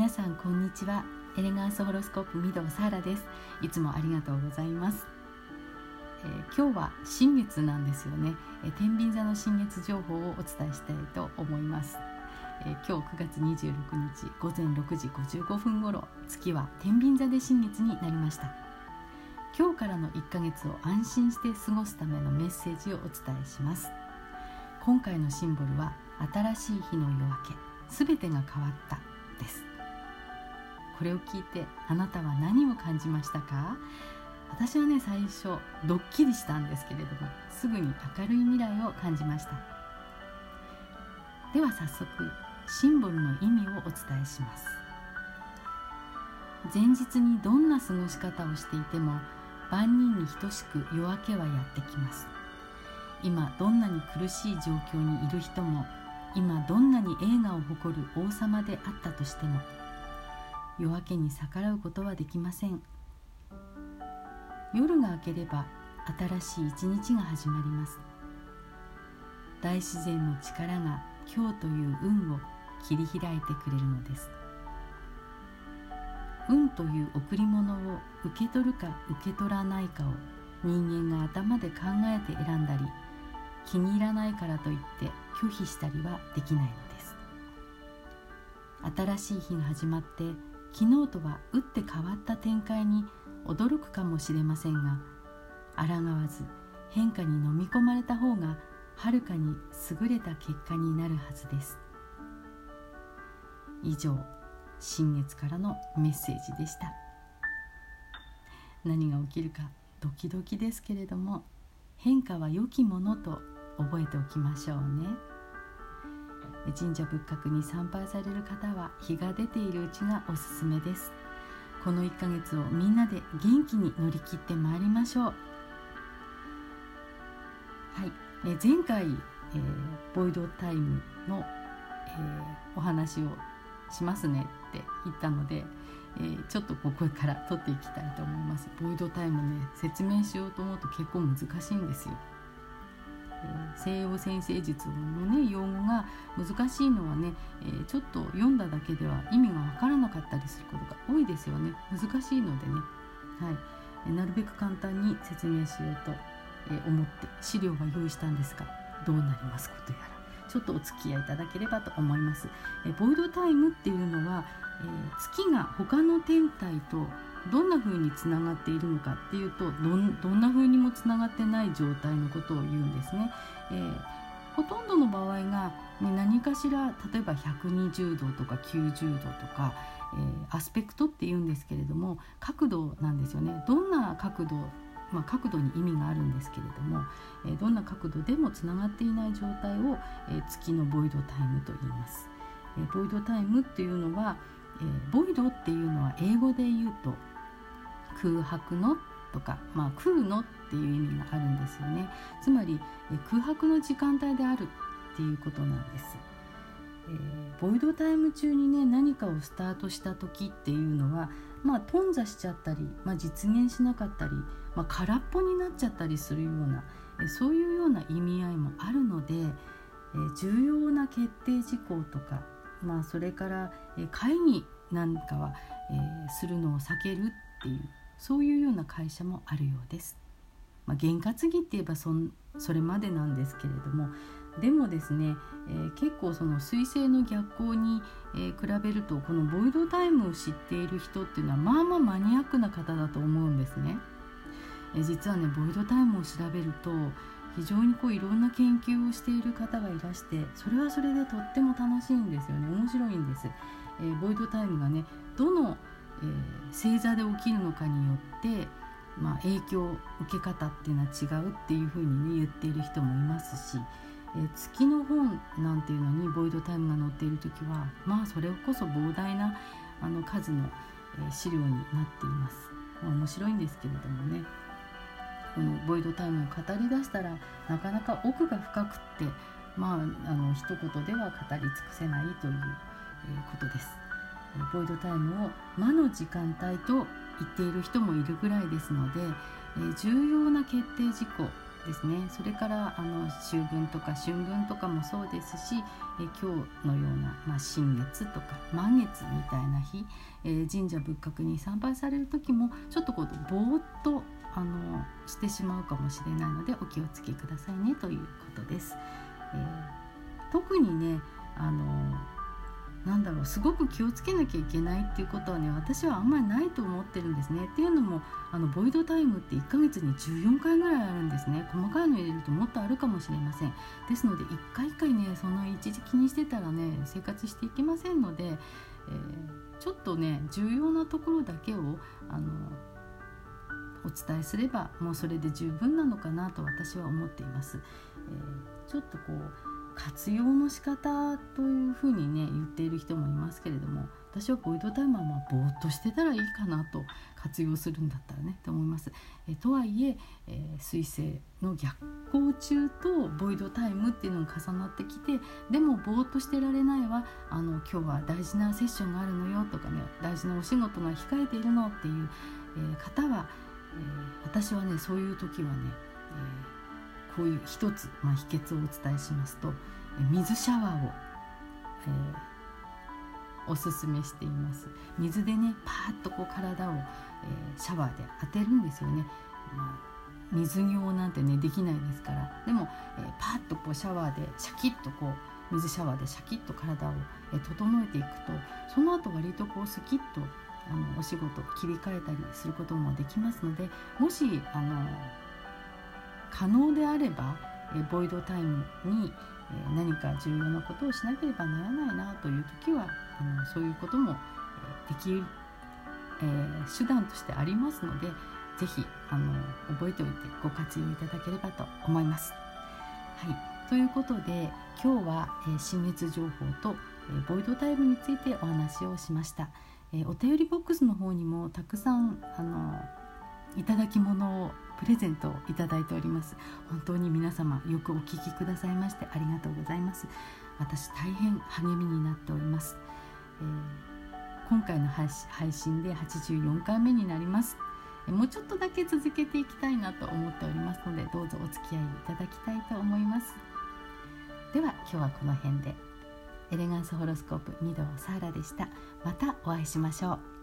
皆さんこんにちは。エレガンスホロスコープ御堂サーラです。いつもありがとうございます、えー、今日は新月なんですよね、えー、天秤座の新月情報をお伝えしたいと思います、えー、今日9月26日午前6時55分頃月は天秤座で新月になりました。今日からの1ヶ月を安心して過ごすためのメッセージをお伝えします。今回のシンボルは新しい日の夜明けすべてが変わったです。これを聞いてあなたは何を感じましたか？私はね最初ドッキリしたんですけれどもすぐに明るい未来を感じました。では早速シンボルの意味をお伝えします。前日にどんな過ごし方をしていても万人に等しく夜明けはやってきます。今どんなに苦しい状況にいる人も今どんなに栄華を誇る王様であったとしても夜明けに逆らうことはできません。夜が明ければ新しい一日が始まります。大自然の力が今日という運を切り開いてくれるのです。運という贈り物を受け取るか受け取らないかを人間が頭で考えて選んだり気に入らないからといって拒否したりはできないのです。新しい日が始まって昨日とは打って変わった展開に驚くかもしれませんが抗わず変化に飲み込まれた方がはるかに優れた結果になるはずです。以上新月からのメッセージでした。何が起きるかドキドキですけれども変化は良きものと覚えておきましょうね。神社仏閣に参拝される方は日が出ているうちがおすすめです。この1ヶ月をみんなで元気に乗り切ってまいりましょう。はい、え前回、えー、ボイドタイムの、えー、お話をしますねって言ったので、えー、ちょっとここから取っていきたいと思います。ボイドタイムね説明しようと思うと結構難しいんですよ。西洋先生術のね用語が難しいのはね、えー、ちょっと読んだだけでは意味がわからなかったりすることが多いですよね。難しいのでね、はい、なるべく簡単に説明しようと、え、思って資料は用意したんですがどうなりますことやら。ちょっとお付き合いいただければと思います。えボイドタイムっていうのは、え、月が他の天体とどんな風につながっているのかっていうとどんどんな風にもつながってない状態のことを言うんですね。えー、ほとんどの場合が、ね、何かしら例えば120度とか90度とか、えー、アスペクトっていうんですけれども角度なんですよね。どんな角度まあ、角度に意味があるんですけれども、えー、どんな角度でもつながっていない状態を、えー、月のボイドタイムと言います。えー、ボイドタイムっていうのは、えボイドっていうのは英語で言うと空白のとか、まあ、空のっていう意味があるんですよね。つまりえ空白の時間帯であるっていうことなんです、えー、ボイドタイム中にね何かをスタートした時っていうのはまあ頓挫しちゃったり、まあ、実現しなかったり、まあ、空っぽになっちゃったりするようなえそういうような意味合いもあるので、え重要な決定事項とか、まあ、それからえ会議なんかは、えするのを避けるっていうそういうような会社もあるようです。まあ、験担ぎって言えばそそれまでなんですけれどもでもですね、えー、結構その彗星の逆行に、えー、比べるとこのボイドタイムを知っている人っていうのはまあまあマニアックな方だと思うんですね。えー、実はねボイドタイムを調べると非常にこういろんな研究をしている方がいらしてそれはそれでとっても楽しいんですよね面白いんです。えー、ボイドタイムがねどのえー、星座で起きるのかによって、まあ、影響受け方っていうのは違うっていうふうにね言っている人もいますし、えー、月の本なんていうのにボイドタイムが載っている時はまあそれこそ膨大なあの数の、えー、資料になっています。ま、面白いんですけれどもねこのボイドタイムを語りだしたらなかなか奥が深くってまああの一言では語り尽くせないという、えことです。ボイドタイムを魔の時間帯と言っている人もいるぐらいですので、え重要な決定事項ですねそれからあの秋分とか春分とかもそうですし、え今日のような、まあ、新月とか満月みたいな日、え、神社仏閣に参拝される時もちょっとこうぼーっとあのしてしまうかもしれないのでお気をつけくださいねということです。えー、特にねあのなんだろうすごく気をつけなきゃいけないっていうことはね私はあんまりないと思ってるんですね。っていうのもあのボイドタイムって1ヶ月に14回ぐらいあるんですね。細かいの入れるともっとあるかもしれません。ですので1回1回ねその一時気にしてたらね生活していけませんので、えー、ちょっとね重要なところだけをあのお伝えすればもうそれで十分なのかなと私は思っています、えー、ちょっとこう活用の仕方というふうにね言っている人もいますけれども私はボイドタイマーはぼーっとしてたらいいかなと活用するんだったらねと思います。えとはいええー、彗星の逆行中とボイドタイムっていうのが重なってきてでもぼーっとしてられないわあの今日は大事なセッションがあるのよとかね大事なお仕事が控えているのっていう、えー、方は、えー、私はねそういう時はね、えーこういう一つ、まあ、秘訣をお伝えしますと水シャワーを、えー、おすすめしています。水でねパーッとこう体を、えー、シャワーで当てるんですよね、まあ、水行なんてねできないですから。でも、えー、パーッとこうシャワーでシャキッとこう水シャワーでシャキッと体を、えー、整えていくとその後割とこうスキッとあのお仕事切り替えたりすることもできますのでもしあの可能であれば、ボイドタイムに、何か重要なことをしなければならないなという時はあのそういうことも、できる、えー、手段としてありますので是非覚えておいてご活用いただければと思います。はい、ということで今日は、えー、新月情報と、え、ボイドタイムについてお話をしました。えお便りボックスの方にもたくさんあのいただき物をプレゼントをいただいております。本当に皆様よくお聞きくださいましてありがとうございます。私大変励みになっております、えー、今回の配信で84回目になります。もうちょっとだけ続けていきたいなと思っておりますのでどうぞお付き合いいただきたいと思います。では今日はこの辺で。エレガンスホロスコープ御堂サーラでした。またお会いしましょう。